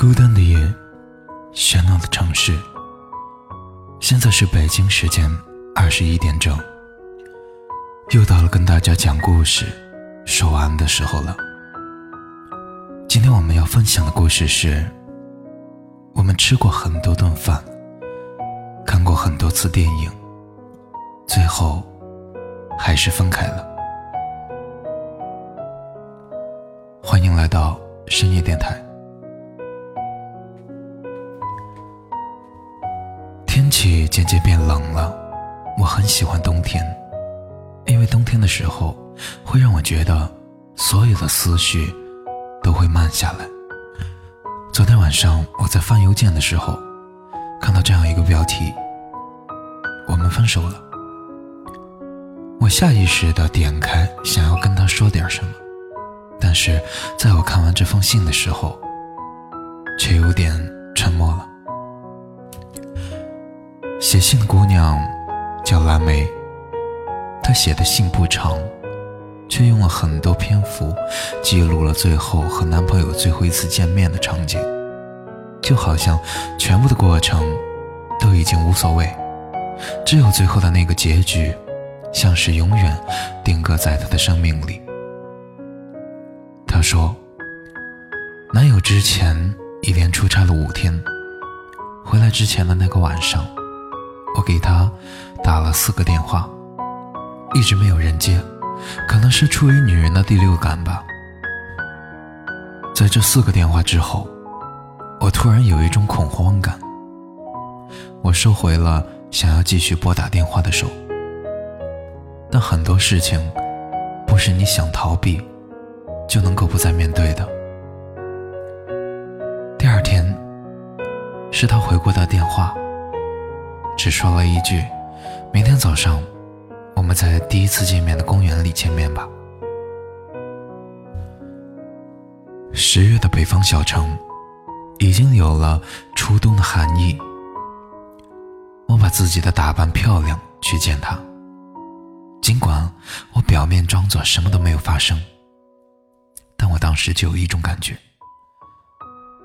孤单的夜，喧闹的城市。现在是北京时间二十一点整，又到了跟大家讲故事、说晚安的时候了。今天我们要分享的故事是：我们吃过很多顿饭，看过很多次电影，最后还是分开了。欢迎来到深夜电台。天气渐渐变冷了，我很喜欢冬天，因为冬天的时候会让我觉得所有的思绪都会慢下来。昨天晚上我在翻邮件的时候，看到这样一个标题：“我们分手了。”我下意识的点开，想要跟他说点什么，但是在我看完这封信的时候，却有点沉默了。写信的姑娘叫蓝莓，她写的信不长，却用了很多篇幅记录了最后和男朋友最后一次见面的场景，就好像全部的过程都已经无所谓，只有最后的那个结局，像是永远定格在她的生命里。她说，男友之前一连出差了五天，回来之前的那个晚上。我给他打了四个电话，一直没有人接，可能是出于女人的第六感吧。在这四个电话之后，我突然有一种恐慌感。我收回了想要继续拨打电话的手，但很多事情不是你想逃避就能够不再面对的。第二天，是他回过的电话。只说了一句：“明天早上，我们在第一次见面的公园里见面吧。”十月的北方小城，已经有了初冬的寒意。我把自己的打扮漂亮去见他，尽管我表面装作什么都没有发生，但我当时就有一种感觉，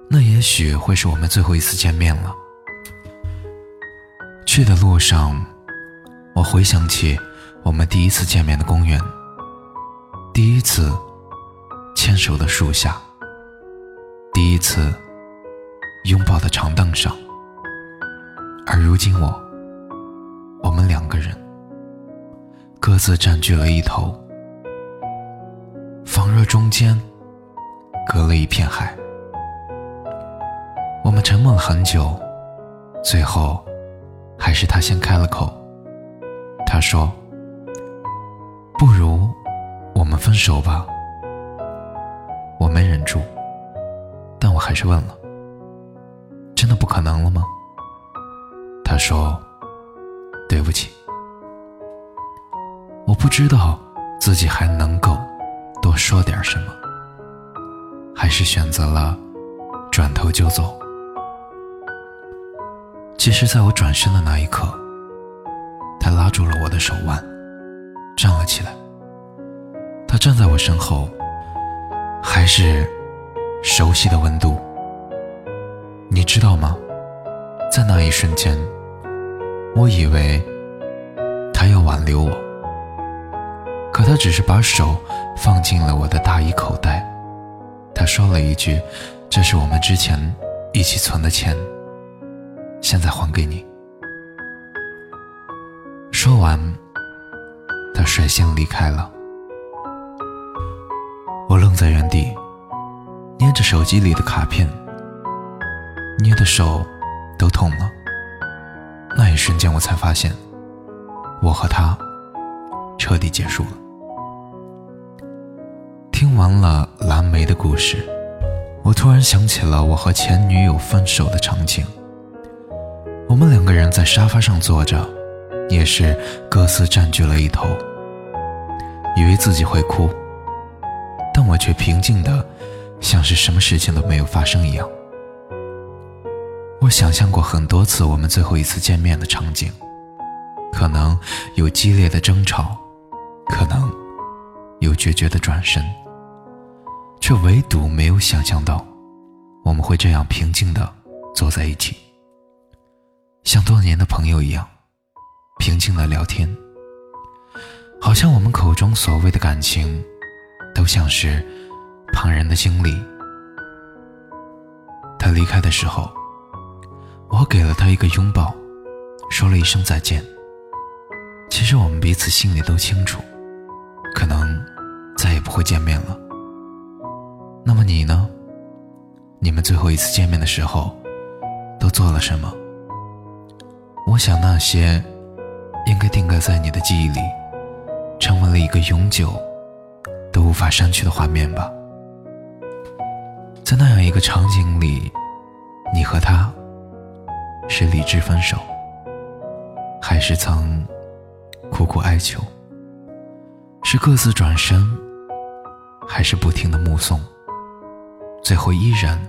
那也许会是我们最后一次见面了。去的路上，我回想起我们第一次见面的公园，第一次牵手的树下，第一次拥抱的长凳上。而如今我，我们两个人各自占据了一头，仿若中间隔了一片海。我们沉默了很久，最后。还是他先开了口。他说：“不如我们分手吧。”我没忍住，但我还是问了：“真的不可能了吗？”他说：“对不起。”我不知道自己还能够多说点什么，还是选择了转头就走。其实，在我转身的那一刻，他拉住了我的手腕，站了起来。他站在我身后，还是熟悉的温度。你知道吗？在那一瞬间，我以为他要挽留我，可他只是把手放进了我的大衣口袋。他说了一句：“这是我们之前一起存的钱。”现在还给你。说完，他率先离开了。我愣在原地，捏着手机里的卡片，捏的手都痛了。那一瞬间，我才发现，我和他彻底结束了。听完了蓝莓的故事，我突然想起了我和前女友分手的场景。我们两个人在沙发上坐着，也是各自占据了一头。以为自己会哭，但我却平静的，像是什么事情都没有发生一样。我想象过很多次我们最后一次见面的场景，可能有激烈的争吵，可能有决绝的转身，却唯独没有想象到，我们会这样平静的坐在一起，像多年的朋友一样，平静的聊天，好像我们口中所谓的感情，都像是旁人的经历。他离开的时候，我给了他一个拥抱，说了一声再见。其实我们彼此心里都清楚，可能再也不会见面了。那么你呢？你们最后一次见面的时候，都做了什么？我想那些应该定格在你的记忆里，成为了一个永久都无法删去的画面吧。在那样一个场景里，你和他是理智分手，还是曾苦苦哀求？是各自转身，还是不停的目送？最后依然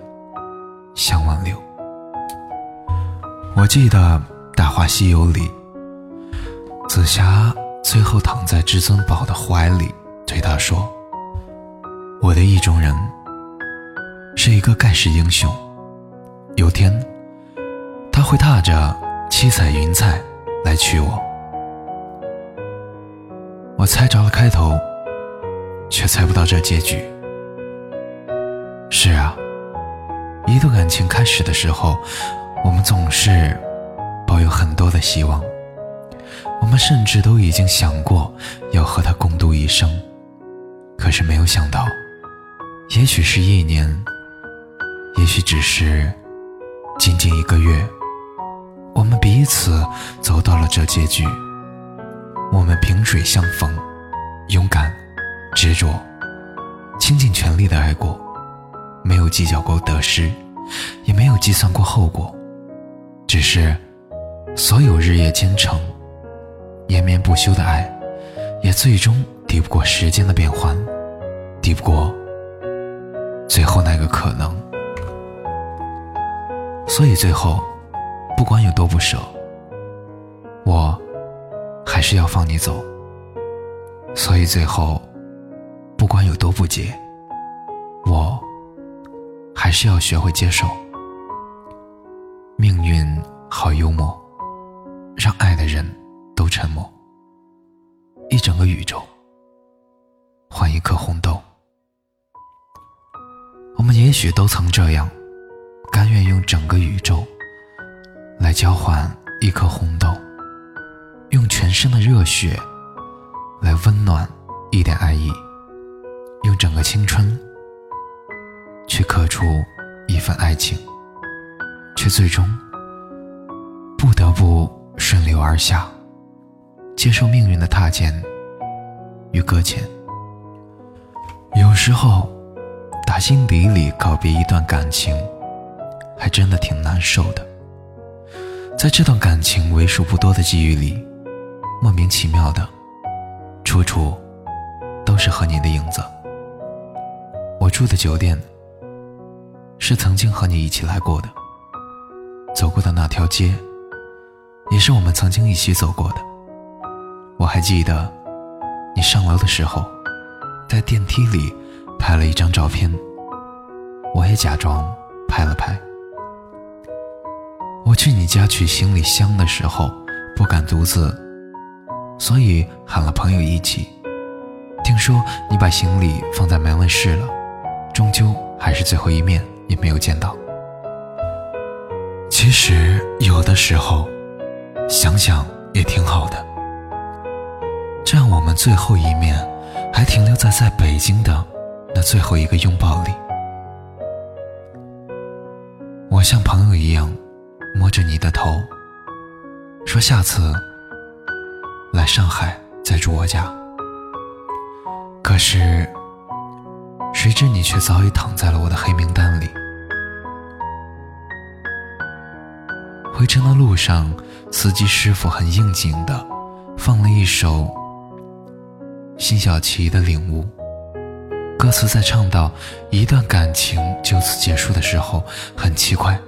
相挽留。我记得《话西游》里，紫霞最后躺在至尊宝的怀里，对他说：“我的意中人是一个盖世英雄，有天他会踏着七彩云彩来娶我。”我猜着了开头，却猜不到这结局。是啊，一段感情开始的时候，我们总是抱有很多的希望，我们甚至都已经想过要和他共度一生。可是没有想到，也许是一年，也许只是仅仅一个月，我们彼此走到了这结局。我们萍水相逢，勇敢、执着、倾尽全力的爱过。没有计较过得失，也没有计算过后果，只是所有日夜兼程、延绵不休的爱，也最终抵不过时间的变换，抵不过最后那个可能。所以最后，不管有多不舍，我还是要放你走。所以最后，不管有多不解，我。还是要学会接受。命运好幽默，让爱的人都沉默。一整个宇宙换一颗红豆，我们也许都曾这样，甘愿用整个宇宙来交换一颗红豆，用全身的热血来温暖一点爱意，用整个青春。去刻出一份爱情，却最终不得不流而下，接受命运的踏践与搁浅。有时候，打心底里告别一段感情，还真的挺难受的。在这段感情为数不多的记忆里，莫名其妙的，处处都是和你的影子。我住的酒店。是曾经和你一起来过的，走过的那条街，也是我们曾经一起走过的。我还记得，你上楼的时候，在电梯里拍了一张照片，我也假装拍了拍。我去你家取行李箱的时候，不敢独自，所以喊了朋友一起。听说你把行李放在门卫室了，终究还是最后一面。也没有见到。其实有的时候，想想也挺好的。这样我们最后一面，还停留在在北京的那最后一个拥抱里。我像朋友一样摸着你的头，说下次来上海再住我家。可是。谁知你却早已躺在了我的黑名单里。回程的路上，司机师傅很应景的放了一首辛晓琪的《领悟》，歌词在唱到一段感情就此结束的时候，很奇怪，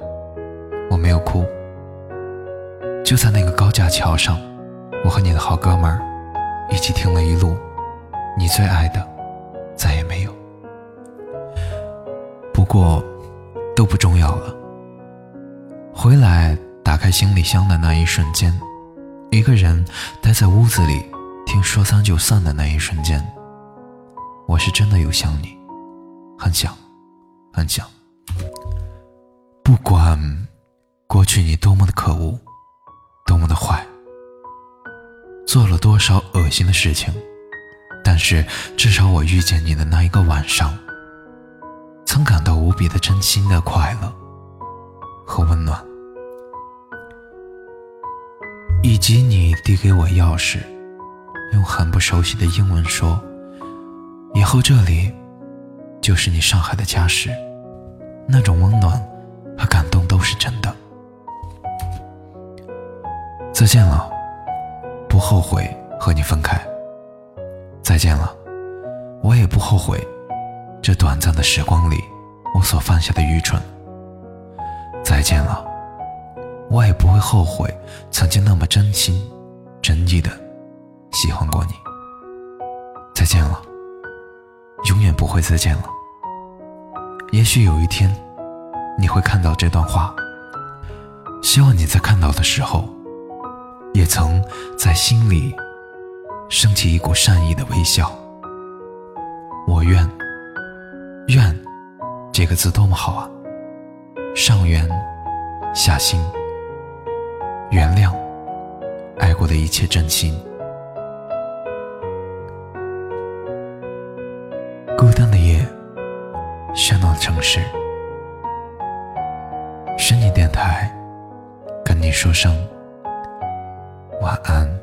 我没有哭。就在那个高架桥上，我和你的好哥们儿一起听了一路，你最爱的再也没有。不过，都不重要了。回来打开行李箱的那一瞬间，一个人待在屋子里听说散就散的那一瞬间，我是真的有想你，很想，很想。不管过去你多么的可恶，多么的坏，做了多少恶心的事情，但是至少我遇见你的那一个晚上，曾感到无比的真心的快乐和温暖，以及你递给我钥匙，用很不熟悉的英文说：“以后这里就是你上海的家时”，那种温暖。和感动都是真的。再见了，不后悔和你分开。再见了，我也不后悔这短暂的时光里我所犯下的愚蠢。再见了，我也不会后悔曾经那么真心真意的喜欢过你。再见了，永远不会再见了。也许有一天。你会看到这段话，希望你在看到的时候，也曾在心里升起一股善意的微笑。我愿，愿，这个字多么好啊！上圆，下心，原谅，爱过的一切真心。孤单的夜，喧闹的城市。深夜电台，跟你说声晚安。